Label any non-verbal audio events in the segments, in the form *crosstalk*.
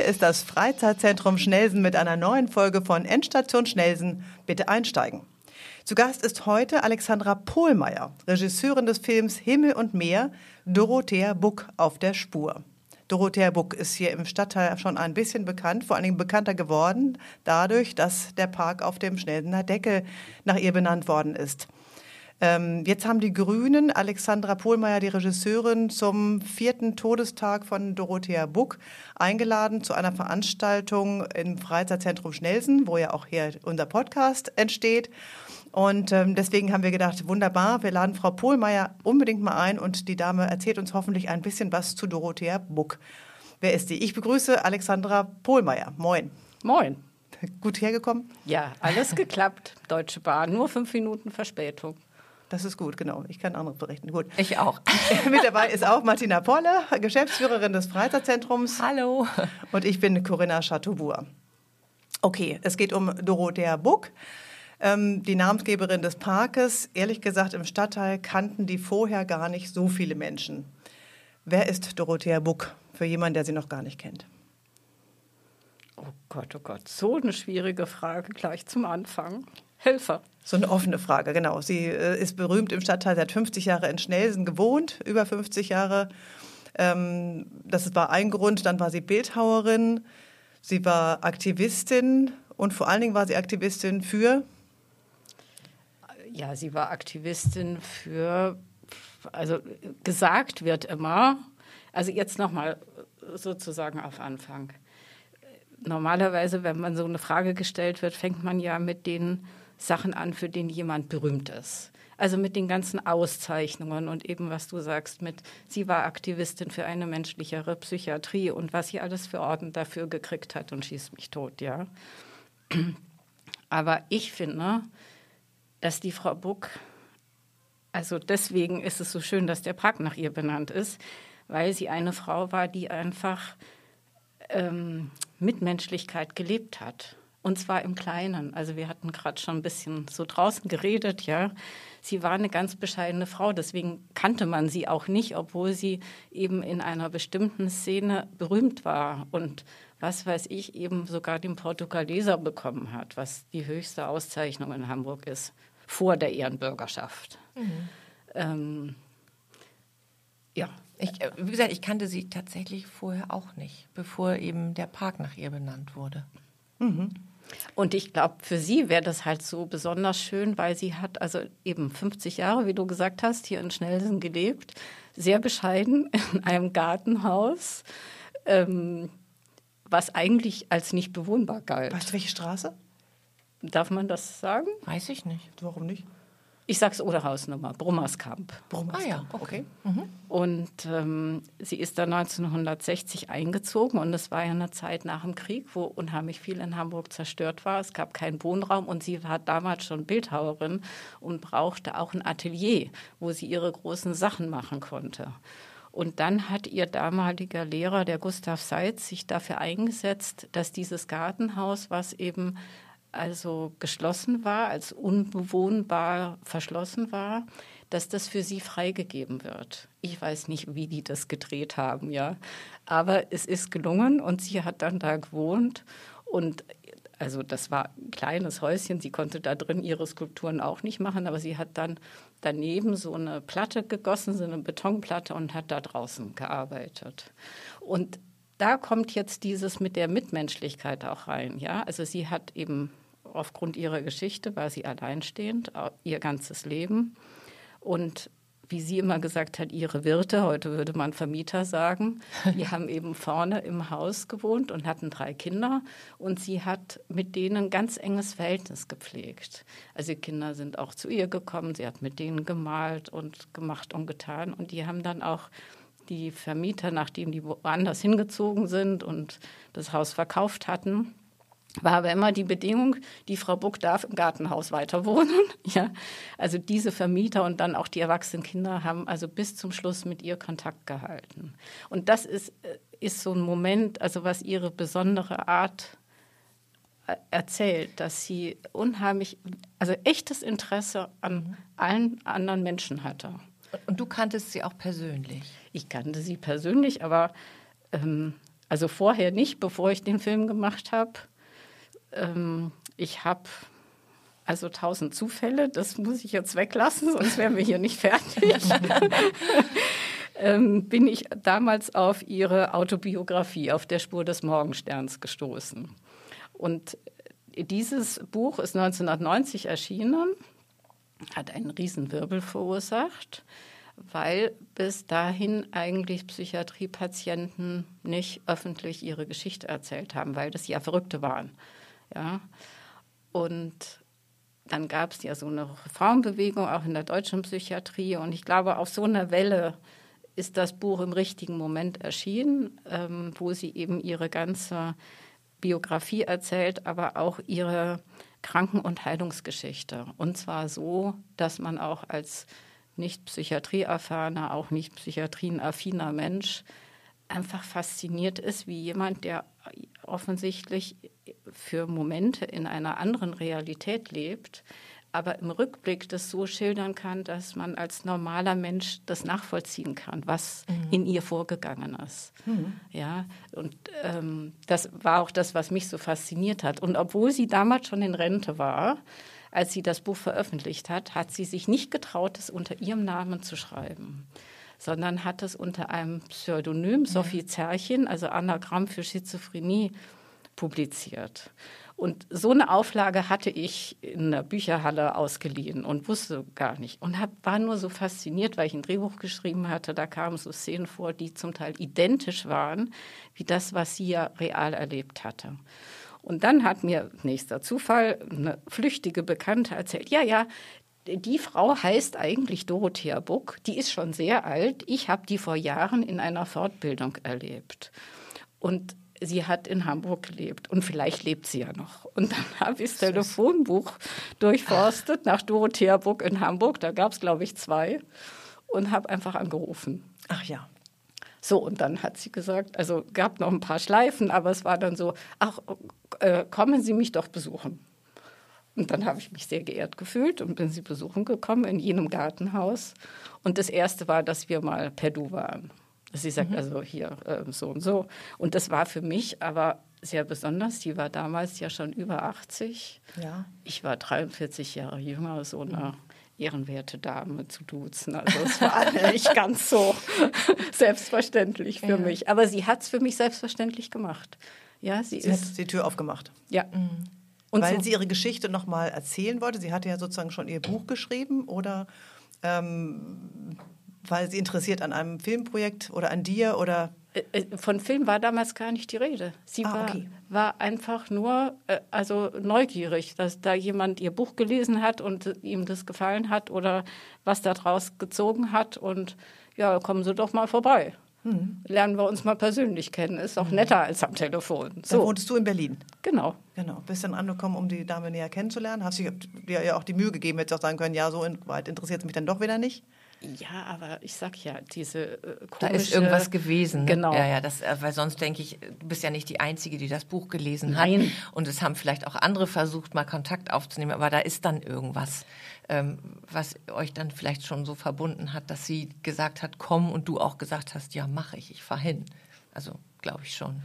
Hier ist das Freizeitzentrum Schnelsen mit einer neuen Folge von Endstation Schnelsen. Bitte einsteigen. Zu Gast ist heute Alexandra Pohlmeier, Regisseurin des Films Himmel und Meer, Dorothea Buck auf der Spur. Dorothea Buck ist hier im Stadtteil schon ein bisschen bekannt, vor allen Dingen bekannter geworden, dadurch, dass der Park auf dem Schnelsener Deckel nach ihr benannt worden ist. Ähm, jetzt haben die Grünen Alexandra Pohlmeier, die Regisseurin, zum vierten Todestag von Dorothea Buck eingeladen zu einer Veranstaltung im Freizeitzentrum Schnelsen, wo ja auch hier unser Podcast entsteht. Und ähm, deswegen haben wir gedacht, wunderbar, wir laden Frau Pohlmeier unbedingt mal ein und die Dame erzählt uns hoffentlich ein bisschen was zu Dorothea Buck. Wer ist die? Ich begrüße Alexandra Pohlmeier. Moin. Moin. Gut hergekommen? Ja, alles geklappt. Deutsche Bahn, nur fünf Minuten Verspätung. Das ist gut, genau. Ich kann andere berichten. Gut. Ich auch. *laughs* Mit dabei ist auch Martina Polle, Geschäftsführerin des Freizeitzentrums. Hallo. Und ich bin Corinna Chateaubourg. Okay, es geht um Dorothea Buck, ähm, die Namensgeberin des Parkes. Ehrlich gesagt, im Stadtteil kannten die vorher gar nicht so viele Menschen. Wer ist Dorothea Buck für jemanden, der sie noch gar nicht kennt? Oh Gott, oh Gott, so eine schwierige Frage gleich zum Anfang. Helfer. So eine offene Frage, genau. Sie äh, ist berühmt im Stadtteil, seit 50 Jahre in Schnelsen gewohnt, über 50 Jahre. Ähm, das war ein Grund. Dann war sie Bildhauerin, sie war Aktivistin und vor allen Dingen war sie Aktivistin für. Ja, sie war Aktivistin für, also gesagt wird immer, also jetzt nochmal sozusagen auf Anfang. Normalerweise, wenn man so eine Frage gestellt wird, fängt man ja mit den Sachen an, für den jemand berühmt ist. Also mit den ganzen Auszeichnungen und eben, was du sagst, mit sie war Aktivistin für eine menschlichere Psychiatrie und was sie alles für Orden dafür gekriegt hat und schießt mich tot, ja. Aber ich finde, dass die Frau Buck, also deswegen ist es so schön, dass der Park nach ihr benannt ist, weil sie eine Frau war, die einfach ähm, Mitmenschlichkeit gelebt hat. Und zwar im Kleinen. Also wir hatten gerade schon ein bisschen so draußen geredet, ja. Sie war eine ganz bescheidene Frau, deswegen kannte man sie auch nicht, obwohl sie eben in einer bestimmten Szene berühmt war und was weiß ich, eben sogar den Portugaleser bekommen hat, was die höchste Auszeichnung in Hamburg ist, vor der Ehrenbürgerschaft. Mhm. Ähm, ja. Ich, äh, wie gesagt, ich kannte sie tatsächlich vorher auch nicht, bevor eben der Park nach ihr benannt wurde. Mhm. Und ich glaube, für sie wäre das halt so besonders schön, weil sie hat also eben 50 Jahre, wie du gesagt hast, hier in Schnelsen gelebt, sehr bescheiden *laughs* in einem Gartenhaus, ähm, was eigentlich als nicht bewohnbar galt. Weißt du, welche Straße? Darf man das sagen? Weiß ich nicht. Warum nicht? Ich sag's Oderhausnummer, Brummerskamp. Brummerskamp, ah, ja, okay. Mhm. Und ähm, sie ist da 1960 eingezogen und es war ja eine Zeit nach dem Krieg, wo unheimlich viel in Hamburg zerstört war. Es gab keinen Wohnraum und sie war damals schon Bildhauerin und brauchte auch ein Atelier, wo sie ihre großen Sachen machen konnte. Und dann hat ihr damaliger Lehrer, der Gustav Seitz, sich dafür eingesetzt, dass dieses Gartenhaus, was eben also geschlossen war, als unbewohnbar verschlossen war, dass das für sie freigegeben wird. Ich weiß nicht, wie die das gedreht haben, ja. Aber es ist gelungen und sie hat dann da gewohnt und also das war ein kleines Häuschen, sie konnte da drin ihre Skulpturen auch nicht machen, aber sie hat dann daneben so eine Platte gegossen, so eine Betonplatte und hat da draußen gearbeitet. Und da kommt jetzt dieses mit der Mitmenschlichkeit auch rein, ja. Also sie hat eben aufgrund ihrer Geschichte war sie alleinstehend, ihr ganzes Leben. Und wie sie immer gesagt hat, ihre Wirte, heute würde man Vermieter sagen, *laughs* die haben eben vorne im Haus gewohnt und hatten drei Kinder und sie hat mit denen ganz enges Verhältnis gepflegt. Also die Kinder sind auch zu ihr gekommen, sie hat mit denen gemalt und gemacht und getan und die haben dann auch die Vermieter, nachdem die woanders hingezogen sind und das Haus verkauft hatten, war aber immer die Bedingung, die Frau Buck darf im Gartenhaus weiter wohnen. *laughs* Ja, also diese Vermieter und dann auch die erwachsenen Kinder haben also bis zum Schluss mit ihr Kontakt gehalten. Und das ist, äh, ist so ein Moment, also was ihre besondere Art äh, erzählt, dass sie unheimlich, also echtes Interesse an mhm. allen anderen Menschen hatte. Und du kanntest sie auch persönlich? Ich kannte sie persönlich, aber ähm, Also vorher nicht, bevor ich den Film gemacht habe. Ähm, ich habe also tausend Zufälle, das muss ich jetzt weglassen, sonst wären wir hier nicht fertig. *laughs* ähm, bin ich damals auf ihre Autobiografie auf der Spur des Morgensterns gestoßen. Und dieses Buch ist 1990 erschienen, hat einen Riesenwirbel verursacht, weil bis dahin eigentlich Psychiatriepatienten nicht öffentlich ihre Geschichte erzählt haben, weil das ja Verrückte waren. Ja. Und dann gab es ja so eine Frauenbewegung auch in der deutschen Psychiatrie. Und ich glaube, auf so einer Welle ist das Buch im richtigen Moment erschienen, ähm, wo sie eben ihre ganze Biografie erzählt, aber auch ihre Kranken- und Heilungsgeschichte. Und zwar so, dass man auch als nicht psychiatrieerfahrener, auch nicht psychiatrienaffiner Mensch einfach fasziniert ist, wie jemand, der offensichtlich für Momente in einer anderen Realität lebt, aber im Rückblick das so schildern kann, dass man als normaler Mensch das nachvollziehen kann, was mhm. in ihr vorgegangen ist. Mhm. Ja, und ähm, das war auch das, was mich so fasziniert hat. Und obwohl sie damals schon in Rente war, als sie das Buch veröffentlicht hat, hat sie sich nicht getraut, es unter ihrem Namen zu schreiben sondern hat es unter einem Pseudonym, Sophie Zerchen, also Anagramm für Schizophrenie, publiziert. Und so eine Auflage hatte ich in der Bücherhalle ausgeliehen und wusste gar nicht. Und hab, war nur so fasziniert, weil ich ein Drehbuch geschrieben hatte. Da kamen so Szenen vor, die zum Teil identisch waren, wie das, was sie ja real erlebt hatte. Und dann hat mir, nächster Zufall, eine flüchtige Bekannte erzählt, ja, ja, die Frau heißt eigentlich Dorothea Buck, die ist schon sehr alt. Ich habe die vor Jahren in einer Fortbildung erlebt. Und sie hat in Hamburg gelebt und vielleicht lebt sie ja noch. Und dann *laughs* habe ich das Telefonbuch durchforstet nach Dorothea Buck in Hamburg. Da gab es, glaube ich, zwei und habe einfach angerufen. Ach ja. So, und dann hat sie gesagt, also gab noch ein paar Schleifen, aber es war dann so, ach, äh, kommen Sie mich doch besuchen. Und dann habe ich mich sehr geehrt gefühlt und bin sie besuchen gekommen in jenem Gartenhaus. Und das erste war, dass wir mal per Du waren. Sie sagt mhm. also hier äh, so und so. Und das war für mich aber sehr besonders. Die war damals ja schon über 80. Ja. Ich war 43 Jahre jünger, so eine mhm. ehrenwerte Dame zu duzen. Also es war *laughs* nicht ganz so selbstverständlich für ja. mich. Aber sie hat es für mich selbstverständlich gemacht. Ja, sie, sie ist, hat die Tür aufgemacht. Ja. Mhm. Und Weil so. sie ihre Geschichte nochmal erzählen wollte. Sie hatte ja sozusagen schon ihr Buch geschrieben oder ähm, weil sie interessiert an einem Filmprojekt oder an dir oder äh, äh, von Film war damals gar nicht die Rede. Sie ah, war, okay. war einfach nur äh, also neugierig, dass da jemand ihr Buch gelesen hat und ihm das gefallen hat oder was daraus gezogen hat und ja, kommen Sie doch mal vorbei. Mhm. Lernen wir uns mal persönlich kennen. Ist auch mhm. netter als am Telefon. So. Dann wohnst du in Berlin? Genau. Genau. Bist dann angekommen, um die Dame näher kennenzulernen? Hast du dir ja auch die Mühe gegeben, jetzt auch sagen können, ja, so weit interessiert es mich dann doch wieder nicht? Ja, aber ich sag ja, diese äh, komische, Da ist irgendwas gewesen. Ne? Genau. Ja, ja, das, äh, weil sonst denke ich, du bist ja nicht die Einzige, die das Buch gelesen Nein. hat. Und es haben vielleicht auch andere versucht, mal Kontakt aufzunehmen. Aber da ist dann irgendwas, ähm, was euch dann vielleicht schon so verbunden hat, dass sie gesagt hat, komm und du auch gesagt hast, ja, mache ich, ich fahre hin. Also glaube ich schon.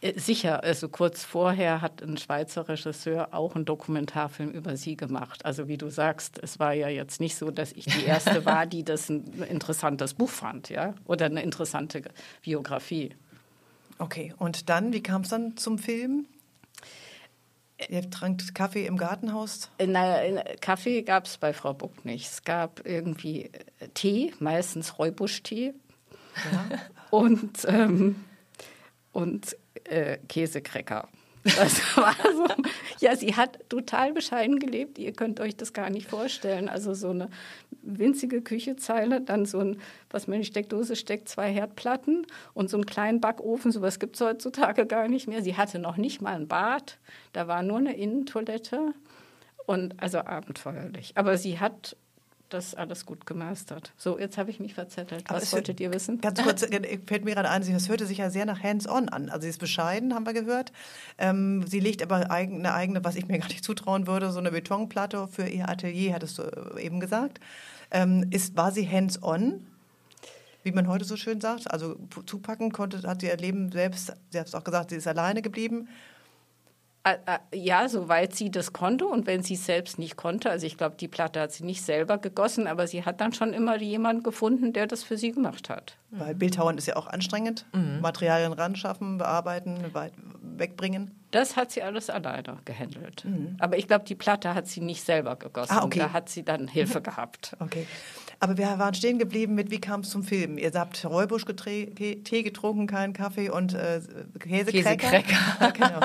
Äh, sicher, also kurz vorher hat ein Schweizer Regisseur auch einen Dokumentarfilm über sie gemacht. Also wie du sagst, es war ja jetzt nicht so, dass ich die erste *laughs* war, die das ein interessantes Buch fand, ja, oder eine interessante Biografie. Okay, und dann, wie kam es dann zum Film? Ihr trankt Kaffee im Gartenhaus? Nein, Kaffee gab es bei Frau Buck nicht. Es gab irgendwie äh, Tee, meistens Räubuschtee. Ja. *laughs* und ähm, und äh, Käsekrecker. Das war so. Ja, sie hat total bescheiden gelebt. Ihr könnt euch das gar nicht vorstellen. Also so eine winzige Küchezeile, dann so ein, was man in die Steckdose steckt, zwei Herdplatten und so einen kleinen Backofen. Sowas gibt es heutzutage gar nicht mehr. Sie hatte noch nicht mal ein Bad. Da war nur eine Innentoilette. Und also abenteuerlich. Aber sie hat das alles gut gemeistert. So, jetzt habe ich mich verzettelt. Aber Was wolltet ihr wissen? Ganz kurz, äh, fällt mir gerade ein, das hörte sich ja sehr nach Hands-on an. Also sie ist bescheiden, haben wir gehört. Ähm, sie legt aber eine eigene, was ich mir *laughs* gar nicht zutrauen würde, so eine Betonplatte für ihr Atelier, hattest du äh, eben gesagt. Ähm, ist, war sie hands-on? wie man heute so schön sagt. Also zupacken konnte, hat sie ihr Leben selbst, sie hat es auch gesagt, sie ist alleine geblieben. Ja, soweit sie das konnte und wenn sie es selbst nicht konnte, also ich glaube, die Platte hat sie nicht selber gegossen, aber sie hat dann schon immer jemanden gefunden, der das für sie gemacht hat. Weil Bildhauern ist ja auch anstrengend, mhm. Materialien ran schaffen, bearbeiten, wegbringen. Das hat sie alles alleine gehandelt. Mhm. Aber ich glaube, die Platte hat sie nicht selber gegossen. Ah, okay. Da hat sie dann Hilfe *laughs* gehabt. Okay. Aber wir waren stehen geblieben mit, wie kam es zum Film? Ihr habt Räubusch-Tee getrunken, keinen Kaffee und äh, Käsekräcker. Käsekräcker. genau.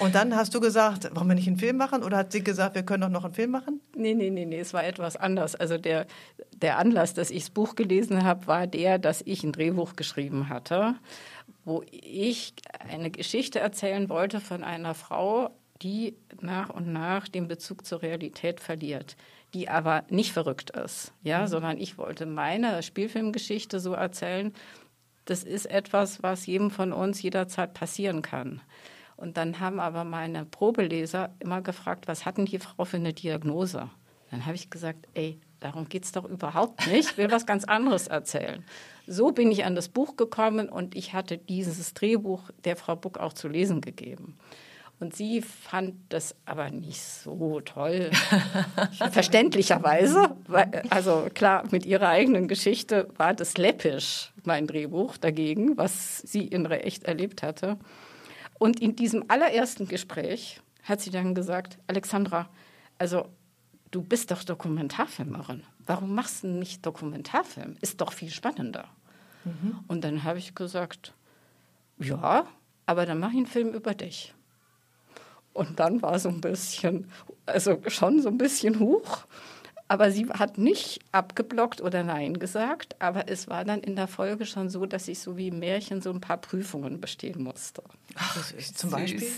Und dann hast du gesagt, wollen wir nicht einen Film machen? Oder hat sie gesagt, wir können doch noch einen Film machen? Nee, nee, nee, nee, es war etwas anders. Also der, der Anlass, dass ich das Buch gelesen habe, war der, dass ich ein Drehbuch geschrieben hatte, wo ich eine Geschichte erzählen wollte von einer Frau, die nach und nach den Bezug zur Realität verliert die aber nicht verrückt ist, ja, mhm. sondern ich wollte meine Spielfilmgeschichte so erzählen. Das ist etwas, was jedem von uns jederzeit passieren kann. Und dann haben aber meine Probeleser immer gefragt, was hatten die Frau für eine Diagnose? Dann habe ich gesagt, ey, darum geht es doch überhaupt nicht. Ich will was ganz anderes erzählen. So bin ich an das Buch gekommen und ich hatte dieses Drehbuch der Frau Buck auch zu lesen gegeben. Und sie fand das aber nicht so toll, *laughs* verständlicherweise. Weil, also klar, mit ihrer eigenen Geschichte war das läppisch, mein Drehbuch dagegen, was sie in echt erlebt hatte. Und in diesem allerersten Gespräch hat sie dann gesagt, Alexandra, also du bist doch Dokumentarfilmerin. Warum machst du nicht Dokumentarfilm? Ist doch viel spannender. Mhm. Und dann habe ich gesagt, ja, aber dann mach ich einen Film über dich. Und dann war so ein bisschen, also schon so ein bisschen hoch. Aber sie hat nicht abgeblockt oder Nein gesagt, aber es war dann in der Folge schon so, dass ich so wie im Märchen so ein paar Prüfungen bestehen musste. Ach, zum Beispiel?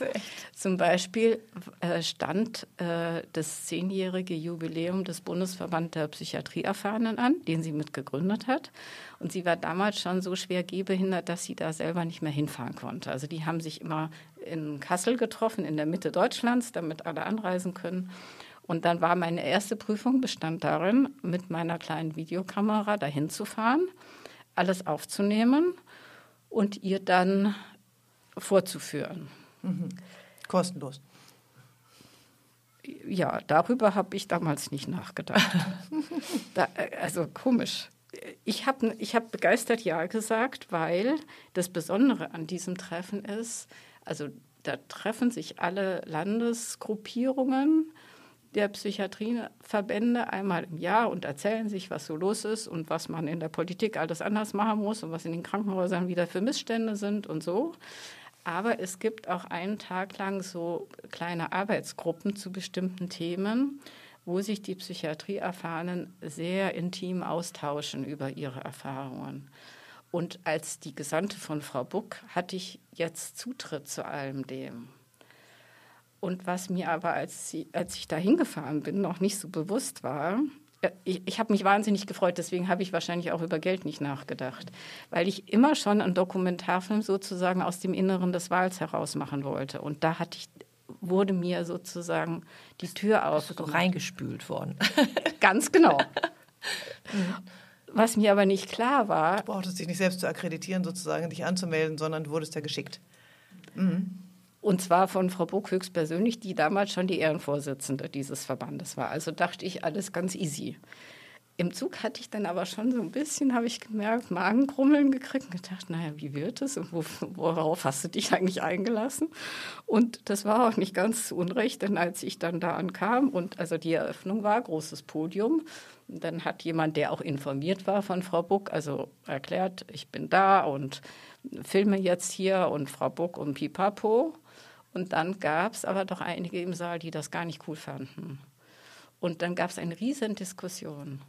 Zum Beispiel äh, stand äh, das zehnjährige Jubiläum des Bundesverband der Psychiatrieerfahrenen an, den sie mitgegründet hat. Und sie war damals schon so schwer gehbehindert, dass sie da selber nicht mehr hinfahren konnte. Also die haben sich immer in Kassel getroffen, in der Mitte Deutschlands, damit alle anreisen können. Und dann war meine erste Prüfung bestand darin, mit meiner kleinen Videokamera dahin zu fahren, alles aufzunehmen und ihr dann vorzuführen. Mhm. Kostenlos. Ja, darüber habe ich damals nicht nachgedacht. *laughs* da, also komisch. Ich habe ich hab begeistert Ja gesagt, weil das Besondere an diesem Treffen ist, also da treffen sich alle Landesgruppierungen der Psychiatrieverbände einmal im Jahr und erzählen sich, was so los ist und was man in der Politik alles anders machen muss und was in den Krankenhäusern wieder für Missstände sind und so. Aber es gibt auch einen Tag lang so kleine Arbeitsgruppen zu bestimmten Themen, wo sich die Psychiatrieerfahrenen sehr intim austauschen über ihre Erfahrungen. Und als die Gesandte von Frau Buck hatte ich jetzt Zutritt zu allem dem. Und was mir aber, als, sie, als ich da hingefahren bin, noch nicht so bewusst war, äh, ich, ich habe mich wahnsinnig gefreut, deswegen habe ich wahrscheinlich auch über Geld nicht nachgedacht, weil ich immer schon einen Dokumentarfilm sozusagen aus dem Inneren des Wals heraus machen wollte. Und da hatte ich, wurde mir sozusagen die Tür auf. So reingespült worden. Ganz genau. *laughs* Was mir aber nicht klar war. Du brauchtest dich nicht selbst zu akkreditieren, sozusagen, dich anzumelden, sondern du wurdest ja geschickt. Mhm. Und zwar von Frau Buck höchstpersönlich, die damals schon die Ehrenvorsitzende dieses Verbandes war. Also dachte ich, alles ganz easy. Im Zug hatte ich dann aber schon so ein bisschen, habe ich gemerkt, Magenkrummeln gekriegt und gedacht, naja, wie wird es und wo, worauf hast du dich eigentlich eingelassen? Und das war auch nicht ganz zu Unrecht, denn als ich dann da ankam und also die Eröffnung war, großes Podium, dann hat jemand, der auch informiert war von Frau Buck, also erklärt, ich bin da und filme jetzt hier und Frau Buck und Pipapo. Und dann gab es aber doch einige im Saal, die das gar nicht cool fanden. Und dann gab es eine riesen Diskussion.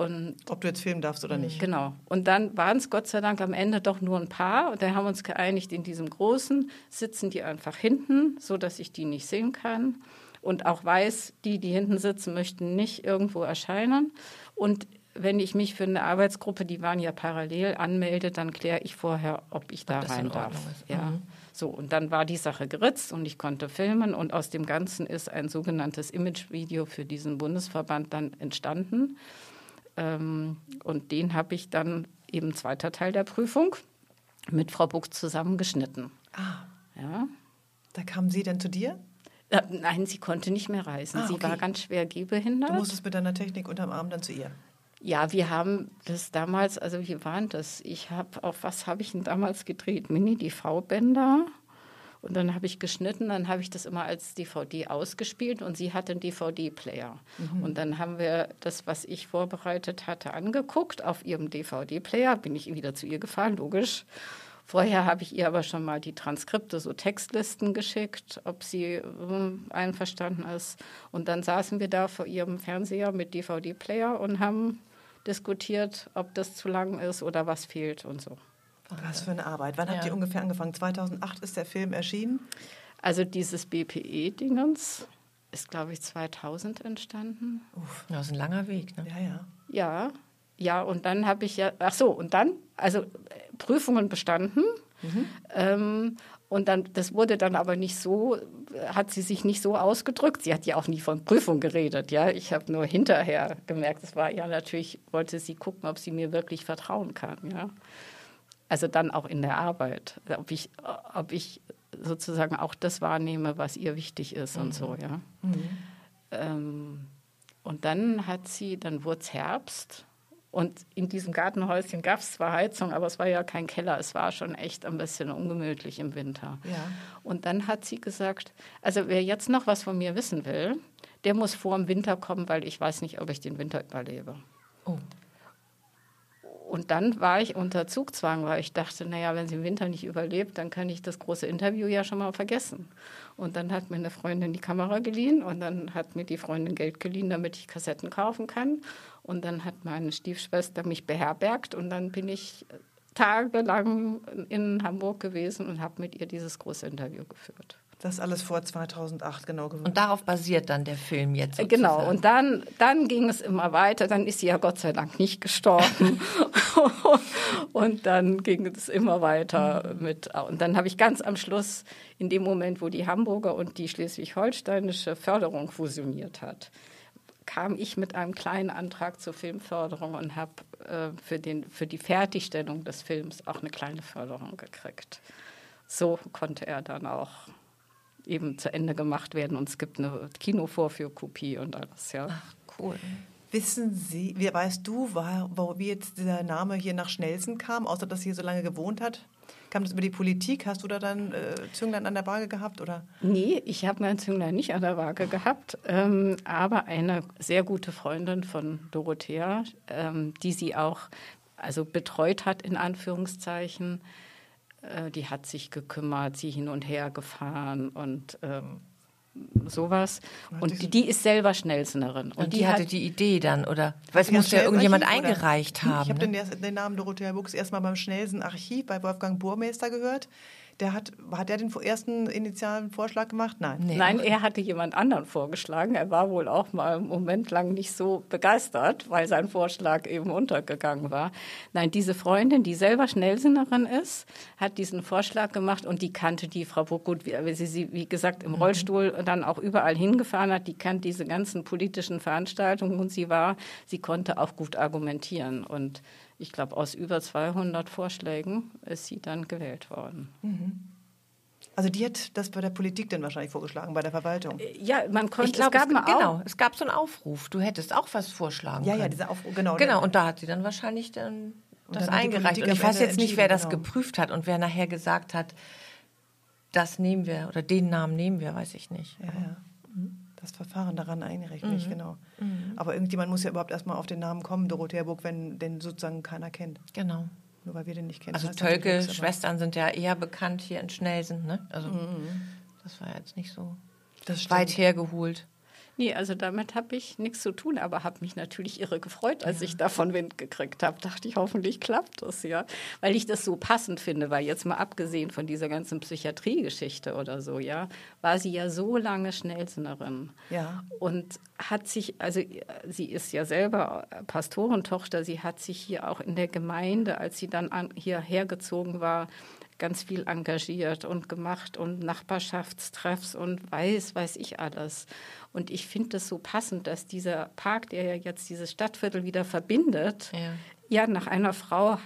Und Ob du jetzt filmen darfst oder nicht. Genau. Und dann waren es Gott sei Dank am Ende doch nur ein paar. Und da haben wir uns geeinigt, in diesem großen sitzen die einfach hinten, so dass ich die nicht sehen kann. Und auch weiß, die, die hinten sitzen, möchten nicht irgendwo erscheinen. Und wenn ich mich für eine Arbeitsgruppe, die waren ja parallel, anmelde, dann kläre ich vorher, ob ich da ob rein darf. Ja. Mhm. So, und dann war die Sache geritzt und ich konnte filmen und aus dem Ganzen ist ein sogenanntes Imagevideo für diesen Bundesverband dann entstanden. Ähm, und den habe ich dann eben zweiter Teil der Prüfung, mit Frau Buck zusammengeschnitten. Ah. Ja. Da kamen Sie denn zu dir? Äh, nein, sie konnte nicht mehr reisen. Ah, Sie okay. war ganz schwer gehbehindert. Du musstest mit deiner Technik unterm Arm dann zu ihr. Ja, wir haben das damals, also wie waren das? Ich habe, auf was habe ich denn damals gedreht? Mini-DV-Bänder. Und dann habe ich geschnitten, dann habe ich das immer als DVD ausgespielt und sie hatte einen DVD-Player. Und dann haben wir das, was ich vorbereitet hatte, angeguckt auf ihrem DVD-Player. Bin ich wieder zu ihr gefahren, logisch. Vorher habe ich ihr aber schon mal die Transkripte, so Textlisten geschickt, ob sie äh, einverstanden ist. Und dann saßen wir da vor ihrem Fernseher mit DVD-Player und haben diskutiert, ob das zu lang ist oder was fehlt und so. Was für eine Arbeit. Wann habt Ja. ihr ungefähr angefangen? 2008 ist der Film erschienen. Also dieses BPE-Dingens ist, glaube ich, 2000 entstanden. Das ist ein langer Weg. Ne? Ja, ja. Ja, ja, und dann habe ich ja, ach so, und dann, also äh, Prüfungen bestanden. Ähm, und dann, das wurde dann aber nicht so, hat sie sich nicht so ausgedrückt. Sie hat ja auch nie von Prüfung geredet, ja. Ich habe nur hinterher gemerkt, es war ja natürlich, wollte sie gucken, ob sie mir wirklich vertrauen kann, ja. Also dann auch in der Arbeit, ob ich, ob ich sozusagen auch das wahrnehme, was ihr wichtig ist und so, ja. Ähm, und dann hat sie, dann wurde es Herbst und in diesem Gartenhäuschen gab es zwar Heizung, aber es war ja kein Keller, es war schon echt ein bisschen ungemütlich im Winter. Ja. Und dann hat sie gesagt, also wer jetzt noch was von mir wissen will, der muss vor dem Winter kommen, weil ich weiß nicht, ob ich den Winter überlebe. Oh. Und dann war ich unter Zugzwang, weil ich dachte, naja, wenn sie im Winter nicht überlebt, dann kann ich das große Interview ja schon mal vergessen. Und dann hat mir eine Freundin die Kamera geliehen und dann hat mir die Freundin Geld geliehen, damit ich Kassetten kaufen kann. Und dann hat meine Stiefschwester mich beherbergt und dann bin ich tagelang in Hamburg gewesen und habe mit ihr dieses große Interview geführt. Das alles vor 2008 genau. Und darauf basiert dann der Film jetzt. Äh, Sozusagen. Genau, und dann, dann ging es immer weiter. Dann ist sie ja Gott sei Dank nicht gestorben. *laughs* und dann ging es immer weiter mit. Und dann habe ich ganz am Schluss, in dem Moment, wo die Hamburger und die schleswig-holsteinische Förderung fusioniert hat, kam ich mit einem kleinen Antrag zur Filmförderung und habe äh, für, den, für die Fertigstellung des Films auch eine kleine Förderung gekriegt. So konnte er dann auch eben zu Ende gemacht werden und es gibt eine Kinovorführkopie und alles, ja. Ach, cool. Wissen Sie, wie, weißt du, war, wo, wie jetzt dieser Name hier nach Schnelsen kam, außer dass sie hier so lange gewohnt hat? Kam das über die Politik? Hast du da dann äh, Zünglein an der Waage gehabt? Oder? Nee, ich habe mein Zünglein nicht an der Waage gehabt, ähm, aber eine sehr gute Freundin von Dorothea, ähm, die sie auch also betreut hat, in Anführungszeichen, äh, die hat sich gekümmert, sie hin und her gefahren und ähm, sowas. Und die, die ist selber Schnellsenerin. Und, die, hatte hat, die Idee dann, oder? Weil es Ja, muss ja irgendjemand oder? eingereicht haben. Ich habe ne? den, den Namen Dorothea Buchs erstmal beim Schnellsen Archiv bei Wolfgang Burmeister gehört. Der hat, hat der den ersten initialen Vorschlag gemacht? Nein. Nee. Nein, er hatte jemand anderen vorgeschlagen. Er war wohl auch mal einen Moment lang nicht so begeistert, weil sein Vorschlag eben untergegangen war. Nein, diese Freundin, die selber Schnellsinnerin ist, hat diesen Vorschlag gemacht und die kannte die Frau Burg gut, wie sie sie, wie gesagt, im Rollstuhl dann auch überall hingefahren hat. Die kannte diese ganzen politischen Veranstaltungen und sie war, sie konnte auch gut argumentieren. Und ich glaube, aus über 200 Vorschlägen ist sie dann gewählt worden. Also die hat das bei der Politik dann wahrscheinlich vorgeschlagen, bei der Verwaltung. Ja, man konnte, Ich glaube, es es, gab mal genau, es gab so einen Aufruf. Du hättest auch was vorschlagen Ja, können. ja, dieser Aufruf, genau. Genau, und da hat sie dann wahrscheinlich dann das eingereicht. Und ich weiß jetzt nicht, wer das genau. geprüft hat und wer nachher gesagt hat, das nehmen wir oder den Namen nehmen wir, weiß ich nicht. Ja, ja. Das Verfahren daran einrichten, Mhm. nicht genau. Aber irgendjemand muss ja überhaupt erstmal auf den Namen kommen, Dorothea Burg, wenn den sozusagen keiner kennt. Genau. Nur weil wir den nicht kennen. Also Tölke, Schwestern sind ja eher bekannt hier in Schnelsen. Ne? Also das war jetzt nicht so Das weit hergeholt. Nee, also damit habe ich nichts zu tun, aber habe mich natürlich irre gefreut, als ich davon Wind gekriegt habe. Dachte ich, hoffentlich klappt das ja. Weil ich das so passend finde, weil jetzt mal abgesehen von dieser ganzen Psychiatriegeschichte oder so, ja, war sie ja so lange Schnellsinnerin. Ja. Und hat sich, also sie ist ja selber Pastorentochter, sie hat sich hier auch in der Gemeinde, als sie dann an, hierher gezogen war, ganz viel engagiert und gemacht und Nachbarschaftstreffs und weiß, weiß ich alles. Und ich finde es so passend, dass dieser Park, der ja jetzt dieses Stadtviertel wieder verbindet, Ja. ja nach einer Frau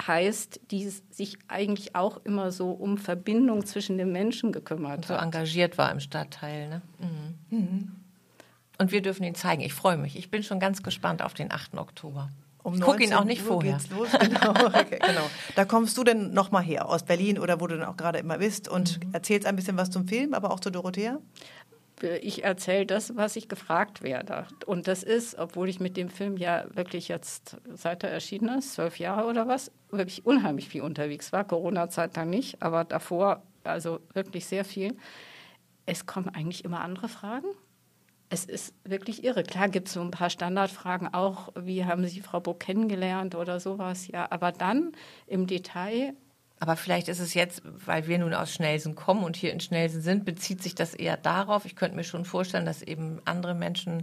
heißt, die sich eigentlich auch immer so um Verbindung zwischen den Menschen gekümmert Und so hat. engagiert war im Stadtteil. Ne? Mhm. Und wir dürfen ihn zeigen. Ich freue mich. Ich bin schon ganz gespannt auf den 8. Oktober. Um ich gucke ihn 19 auch nicht Uhr vorher. Geht's los. *laughs* Genau. Okay, genau. Da kommst du denn nochmal her, aus Berlin oder wo du dann auch gerade immer bist und Mhm. erzählst ein bisschen was zum Film, aber auch zu Dorothea? ich erzähle das, was ich gefragt werde. Und das ist, obwohl ich mit dem Film ja wirklich jetzt, seit er erschienen ist, zwölf Jahre oder was, wirklich unheimlich viel unterwegs war. Corona-Zeit dann nicht, aber davor also wirklich sehr viel. Es kommen eigentlich immer andere Fragen. Es ist wirklich irre. Klar gibt es so ein paar Standardfragen auch, wie haben Sie Frau Buck kennengelernt oder sowas, ja. Aber dann im Detail Aber vielleicht ist es jetzt, weil wir nun aus Schnelsen kommen und hier in Schnelsen sind, bezieht sich das eher darauf. Ich könnte mir schon vorstellen, dass eben andere Menschen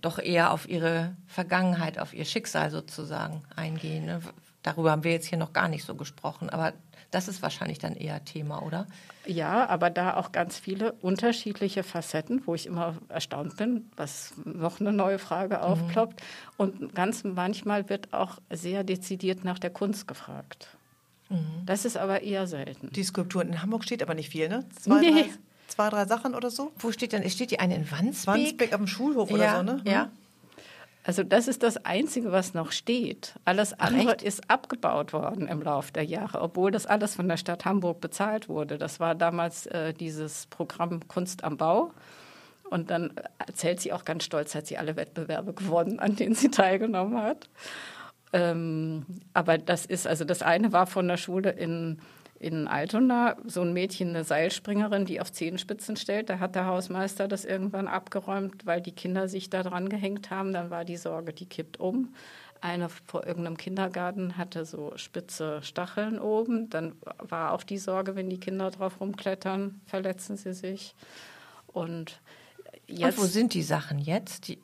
doch eher auf ihre Vergangenheit, auf ihr Schicksal sozusagen eingehen. ne? Darüber haben wir jetzt hier noch gar nicht so gesprochen, aber das ist wahrscheinlich dann eher Thema, oder? Ja, aber da auch ganz viele unterschiedliche Facetten, wo ich immer erstaunt bin, was noch eine neue Frage aufploppt. Und ganz manchmal wird auch sehr dezidiert nach der Kunst gefragt. Das ist aber eher selten. Die Skulpturen in Hamburg steht aber nicht viel, ne? Zwei, Nee. drei, zwei drei Sachen oder so? Wo steht denn? Steht die eine in Wandsbek? Wandsbek auf dem Schulhof oder ja, so, ne? Ja. Also das ist das Einzige, was noch steht. Alles andere echt? ist abgebaut worden im Laufe der Jahre, obwohl das alles von der Stadt Hamburg bezahlt wurde. Das war damals äh, dieses Programm Kunst am Bau. Und dann erzählt sie auch ganz stolz, hat sie alle Wettbewerbe gewonnen, an denen sie *laughs* teilgenommen hat. Ähm, aber das ist, also das eine war von der Schule in, in Altona, so ein Mädchen, eine Seilspringerin, die auf Zehenspitzen stellt. Da hat der Hausmeister das irgendwann abgeräumt, weil die Kinder sich da dran gehängt haben. Dann war die Sorge, die kippt um. Eine vor irgendeinem Kindergarten hatte so spitze Stacheln oben. Dann war auch die Sorge, wenn die Kinder drauf rumklettern, verletzen sie sich. Und jetzt Und wo sind die Sachen jetzt? Die,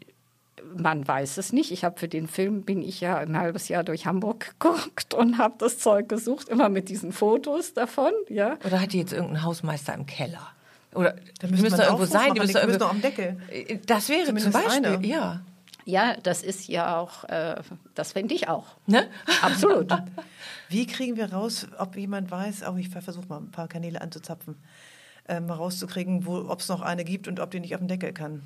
man weiß es nicht. Ich habe für den Film bin ich ja ein halbes Jahr durch Hamburg *laughs* geguckt und habe das Zeug gesucht, immer mit diesen Fotos davon, ja. oder hat die jetzt irgendein Hausmeister im Keller? Oder Da die müsste müssen doch irgendwo sein. Die müssen müssen irgendwo, am Deckel. das wäre Zumindest zum Beispiel, eine. ja. Ja, das ist ja auch, äh, das fände ich auch. Ne? Absolut. *laughs* Wie kriegen wir raus, ob jemand weiß, auch ich versuche mal ein paar Kanäle anzuzapfen, ähm, mal rauszukriegen, ob es noch eine gibt und ob die nicht auf den Deckel kann.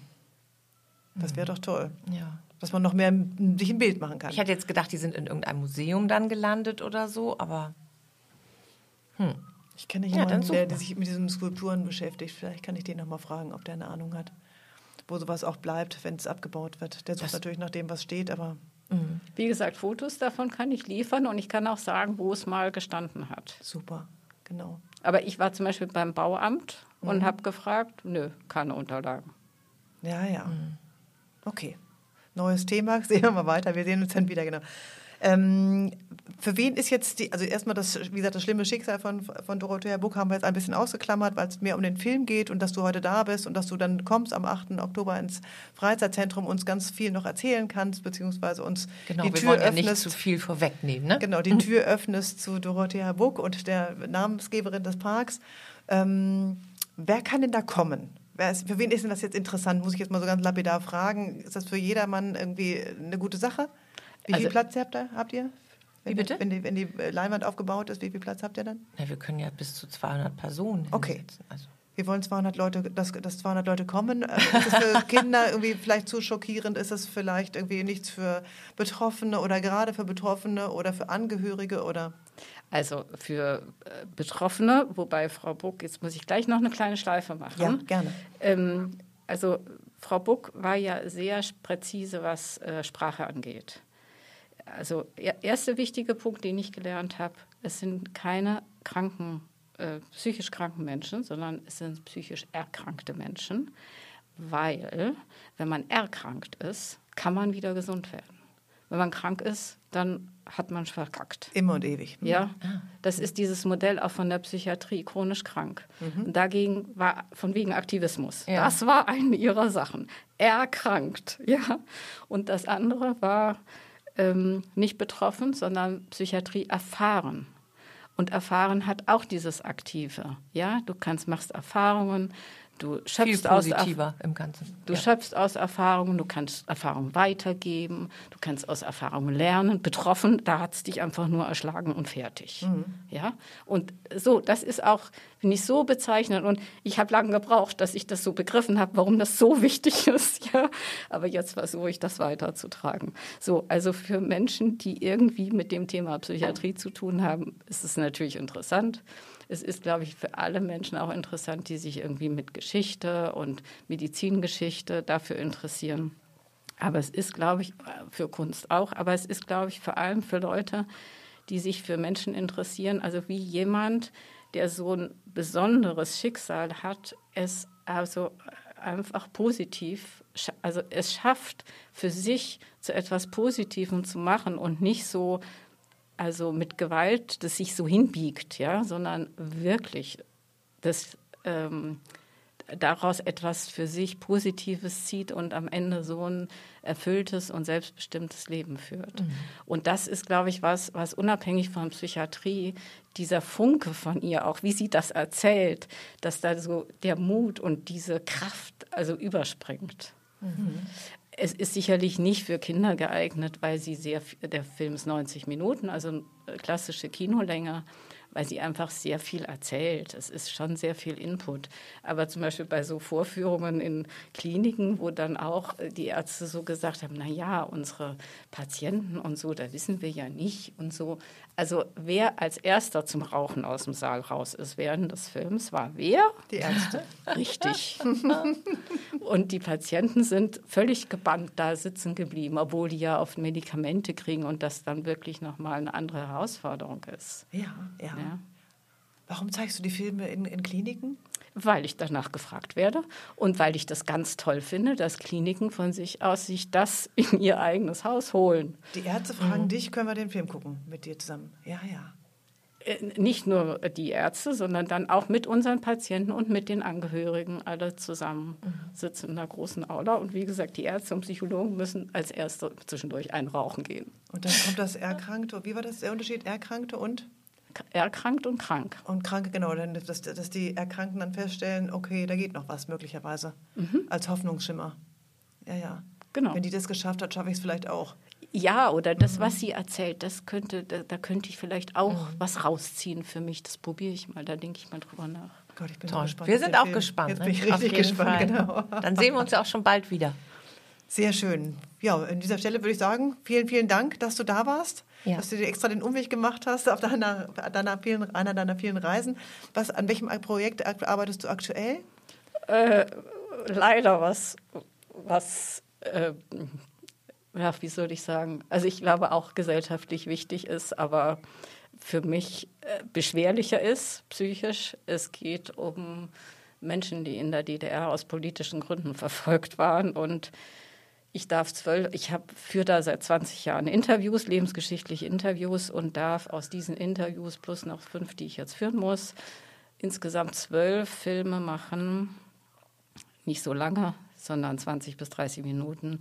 Das wäre doch toll. Ja. Dass man noch mehr sich ein Bild machen kann. Ich hätte jetzt gedacht, die sind in irgendeinem Museum dann gelandet oder so, aber Ich kenne Ja, jemanden, dann der, der sich mit diesen Skulpturen beschäftigt. Vielleicht kann ich den noch mal fragen, ob der eine Ahnung hat, wo sowas auch bleibt, wenn es abgebaut wird. Der sucht Das- natürlich nach dem, was steht, aber Wie gesagt, Fotos davon kann ich liefern und ich kann auch sagen, wo es mal gestanden hat. super, genau. Aber ich war zum Beispiel beim Bauamt und habe gefragt, nö, keine Unterlagen. Ja, ja. Okay. Neues Thema, *laughs* sehen wir mal weiter. Wir sehen uns dann wieder, genau. Ähm, für wen ist jetzt die, also erstmal das, wie gesagt, das schlimme Schicksal von, von Dorothea Buck haben wir jetzt ein bisschen ausgeklammert, weil es mehr um den Film geht und dass du heute da bist und dass du dann kommst am 8. Oktober ins Freizeitzentrum, uns ganz viel noch erzählen kannst, beziehungsweise uns genau, die Tür wollen ja nicht öffnest. zu viel vorwegnehmen. Ne? Genau, die *laughs* Tür öffnest zu Dorothea Buck und der Namensgeberin des Parks. Ähm, wer kann denn da kommen? Ist, für wen ist denn das jetzt interessant? Muss ich jetzt mal so ganz lapidar fragen. Ist das für jedermann irgendwie eine gute Sache? Wie viel Also- Platz habt ihr? Habt ihr? Wenn, Wie bitte? Wenn die, wenn die Leinwand aufgebaut ist, wie viel Platz habt ihr dann? Na, wir können ja bis zu 200 Personen Okay. Also, Wir wollen 200 Leute, dass, dass 200 Leute kommen. Äh, Ist das für *laughs* Kinder irgendwie vielleicht zu schockierend? Ist das vielleicht irgendwie nichts für Betroffene oder gerade für Betroffene oder für Angehörige oder? Also für äh, Betroffene, wobei Frau Buck, jetzt muss ich gleich noch eine kleine Schleife machen. Ja, gerne. Ähm, also Frau Buck war ja sehr präzise, was äh, Sprache angeht. Also der erste wichtige Punkt, den ich gelernt habe, es sind keine kranken, äh, psychisch kranken Menschen, sondern es sind psychisch erkrankte Menschen, weil wenn man erkrankt ist, kann man wieder gesund werden. Wenn man krank ist, dann hat man verkackt. Immer und ewig. Ja, das ist dieses Modell auch von der Psychiatrie, chronisch krank. Und dagegen war von wegen Aktivismus. Ja. Das war eine ihrer Sachen. Erkrankt, ja. Und das andere war ähm, nicht betroffen, sondern Psychiatrie erfahren. Und erfahren hat auch dieses Aktive. Ja, du kannst, machst Erfahrungen, Du schöpfst Viel positiver aus, im Ganzen. Du ja. schöpfst aus Erfahrungen, du kannst Erfahrungen weitergeben, du kannst aus Erfahrungen lernen. Betroffen, da hat es dich einfach nur erschlagen und fertig. Mhm. Ja? Und so, das ist auch, finde ich, so bezeichnend. Und ich habe lange gebraucht, dass ich das so begriffen habe, warum das so *laughs* wichtig ist. Ja? Aber jetzt versuche ich das weiterzutragen. So, also für Menschen, die irgendwie mit dem Thema Psychiatrie zu tun haben, ist es natürlich interessant es ist, glaube ich, für alle Menschen auch interessant, die sich irgendwie mit Geschichte und Medizingeschichte dafür interessieren. Aber es ist, glaube ich, für Kunst auch, aber es ist, glaube ich, vor allem für Leute, die sich für Menschen interessieren, also wie jemand, der so ein besonderes Schicksal hat, es also einfach positiv, also es schafft, für sich zu etwas Positivem zu machen und nicht so also mit Gewalt das sich so hinbiegt, ja, sondern wirklich das ähm, daraus etwas für sich Positives zieht und am Ende so ein erfülltes und selbstbestimmtes Leben führt. Mhm. Und das ist, glaube ich, was, was unabhängig von Psychiatrie, dieser Funke von ihr, auch wie sie das erzählt, dass da so der Mut und diese Kraft also überspringt. Mhm. Es ist sicherlich nicht für Kinder geeignet, weil sie sehr, der Film ist 90 Minuten, also klassische Kinolänge weil sie einfach sehr viel erzählt. Es ist schon sehr viel Input. Aber zum Beispiel bei so Vorführungen in Kliniken, wo dann auch äh, die Ärzte so gesagt haben, na ja, unsere Patienten und so, da wissen wir ja nicht und so. Also wer als erster zum Rauchen aus dem Saal raus ist während des Films, war wer? Die Ärzte. *laughs* Richtig. und die Patienten sind völlig gebannt da sitzen geblieben, obwohl die ja oft Medikamente kriegen und das dann wirklich nochmal eine andere Herausforderung ist. Ja, ja. Ja. Warum zeigst du die Filme in, in Kliniken? Weil ich danach gefragt werde und weil ich das ganz toll finde, dass Kliniken von sich aus sich das in ihr eigenes Haus holen. Die Ärzte fragen mhm. dich, können wir den Film gucken mit dir zusammen? Ja, ja. Äh, nicht nur die Ärzte, sondern dann auch mit unseren Patienten und mit den Angehörigen alle zusammen mhm. sitzen in einer großen Aula. Und wie gesagt, die Ärzte und Psychologen müssen als Erste zwischendurch einrauchen gehen. Und dann kommt das Erkrankte. Wie war das der Unterschied? Erkrankte und? Erkrankt und krank. Und Kranke, genau, dass, dass die Erkrankten dann feststellen, okay, da geht noch was möglicherweise. Mhm. Als Hoffnungsschimmer. Ja, ja. Genau. Wenn die das geschafft hat, schaffe ich es vielleicht auch. Ja, oder das, mhm. was sie erzählt, das könnte, da, da könnte ich vielleicht auch mhm. was rausziehen für mich. Das probiere ich mal, da denke ich mal drüber nach. Gott, ich bin Toll. gespannt. Wir sind auch Film. gespannt. Jetzt ne? bin ich richtig gespannt, Fall. genau. Dann sehen wir uns ja auch schon bald wieder. Sehr schön. Ja, an dieser Stelle würde ich sagen, vielen, vielen Dank, dass du da warst ja. dass du dir extra den Umweg gemacht hast auf deiner, deiner vielen, einer deiner vielen Reisen. Was, an welchem Projekt arbeitest du aktuell? Äh, leider was, was äh, ja, wie soll ich sagen? Also ich glaube auch gesellschaftlich wichtig ist, aber für mich äh, beschwerlicher ist psychisch. Es geht um Menschen, die in der DDR aus politischen Gründen *laughs* verfolgt waren und ich darf zwölf, ich habe für da seit 20 Jahren Interviews, lebensgeschichtliche Interviews und darf aus diesen Interviews plus noch fünf, die ich jetzt führen muss, insgesamt zwölf Filme machen, nicht so lange, sondern 20 bis 30 Minuten,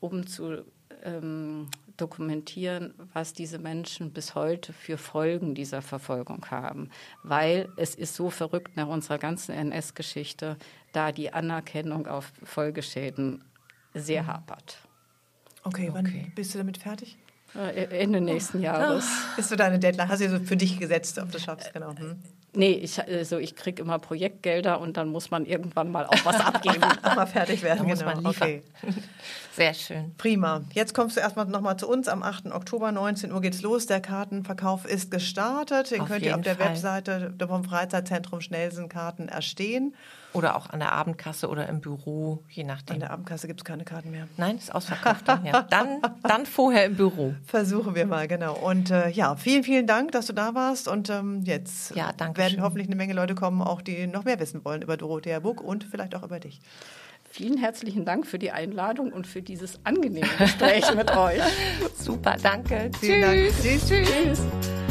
um zu ähm, dokumentieren, was diese Menschen bis heute für Folgen dieser Verfolgung haben. Weil es ist so verrückt nach unserer ganzen NS-Geschichte, da die Anerkennung auf Folgeschäden sehr hapert. Okay, wann okay. bist du damit fertig? Äh, Ende nächsten Jahres. Ist so deine Deadline? Hast du so für dich gesetzt, ob du schaffst, genau. Hm. Nee, ich, also ich kriege immer Projektgelder und dann muss man irgendwann mal auch was abgeben. *laughs* auch mal fertig werden, da genau. Okay. *laughs* Sehr schön. Prima. Jetzt kommst du erstmal nochmal zu uns. Am 8. Oktober, 19 Uhr geht's los. Der Kartenverkauf ist gestartet. Den auf könnt ihr auf der Fall. Webseite vom Freizeitzentrum Schnellsen Karten erstehen. Oder auch an der Abendkasse oder im Büro, je nachdem. An der Abendkasse gibt es keine Karten mehr. Nein, ist ausverkauft. dann, ja. dann, dann vorher im Büro. Versuchen wir mal, genau. Und äh, ja, vielen, vielen Dank, dass du da warst. Und ähm, jetzt ja, werden schön. hoffentlich eine Menge Leute kommen, auch die noch mehr wissen wollen über Dorothea Buck und vielleicht auch über dich. Vielen herzlichen Dank für die Einladung und für dieses angenehme Gespräch mit euch. *laughs* Super, danke. Vielen Tschüss. Dank. Tschüss. Tschüss.